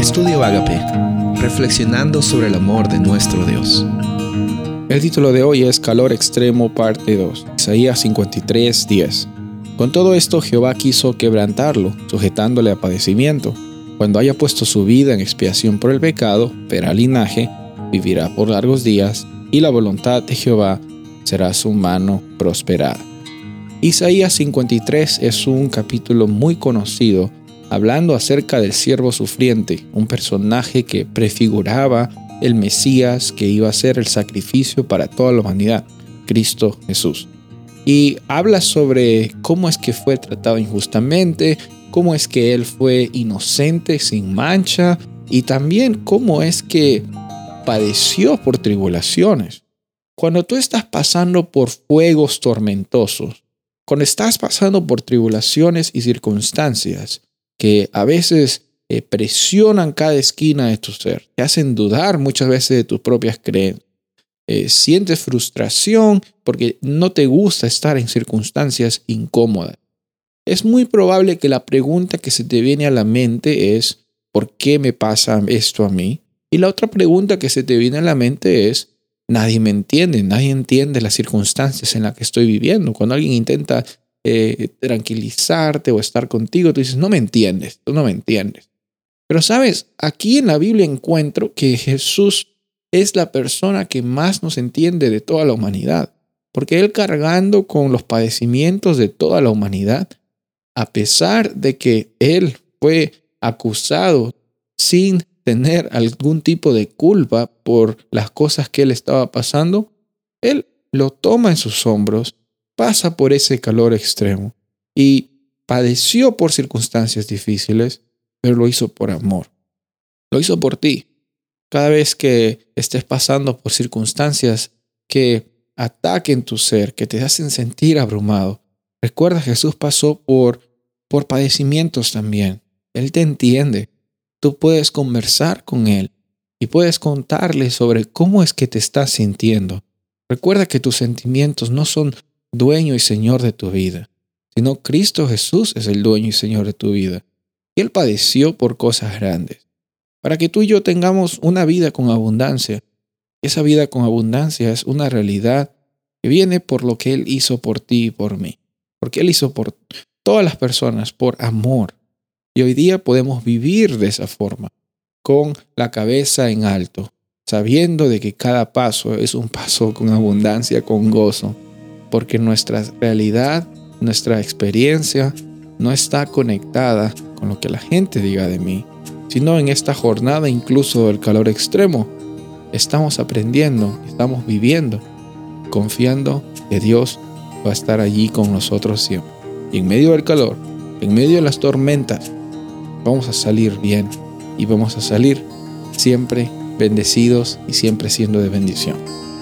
Estudio Agape, reflexionando sobre el amor de nuestro Dios. El título de hoy es Calor Extremo, parte 2, Isaías 53, 10. Con todo esto Jehová quiso quebrantarlo, sujetándole a padecimiento. Cuando haya puesto su vida en expiación por el pecado, verá linaje, vivirá por largos días, y la voluntad de Jehová será su mano prosperada. Isaías 53 es un capítulo muy conocido hablando acerca del siervo sufriente, un personaje que prefiguraba el Mesías que iba a ser el sacrificio para toda la humanidad, Cristo Jesús. Y habla sobre cómo es que fue tratado injustamente, cómo es que él fue inocente, sin mancha, y también cómo es que padeció por tribulaciones. Cuando tú estás pasando por fuegos tormentosos, cuando estás pasando por tribulaciones y circunstancias, que a veces eh, presionan cada esquina de tu ser, te hacen dudar muchas veces de tus propias creencias. Eh, sientes frustración porque no te gusta estar en circunstancias incómodas. Es muy probable que la pregunta que se te viene a la mente es, ¿por qué me pasa esto a mí? Y la otra pregunta que se te viene a la mente es, nadie me entiende, nadie entiende las circunstancias en las que estoy viviendo. Cuando alguien intenta eh, tranquilizarte o estar contigo, tú dices, no me entiendes, tú no me entiendes. Pero sabes, aquí en la Biblia encuentro que Jesús es la persona que más nos entiende de toda la humanidad, porque Él cargando con los padecimientos de toda la humanidad, a pesar de que Él fue acusado sin tener algún tipo de culpa por las cosas que Él estaba pasando, Él lo toma en sus hombros pasa por ese calor extremo y padeció por circunstancias difíciles, pero lo hizo por amor. Lo hizo por ti. Cada vez que estés pasando por circunstancias que ataquen tu ser, que te hacen sentir abrumado, recuerda Jesús pasó por por padecimientos también. Él te entiende. Tú puedes conversar con él y puedes contarle sobre cómo es que te estás sintiendo. Recuerda que tus sentimientos no son dueño y Señor de tu vida, sino Cristo Jesús es el dueño y Señor de tu vida. Y Él padeció por cosas grandes, para que tú y yo tengamos una vida con abundancia. Esa vida con abundancia es una realidad que viene por lo que Él hizo por ti y por mí, porque Él hizo por todas las personas por amor. Y hoy día podemos vivir de esa forma, con la cabeza en alto, sabiendo de que cada paso es un paso con abundancia, con gozo porque nuestra realidad, nuestra experiencia no está conectada con lo que la gente diga de mí, sino en esta jornada incluso del calor extremo, estamos aprendiendo, estamos viviendo, confiando que Dios va a estar allí con nosotros siempre. Y en medio del calor, en medio de las tormentas, vamos a salir bien y vamos a salir siempre bendecidos y siempre siendo de bendición.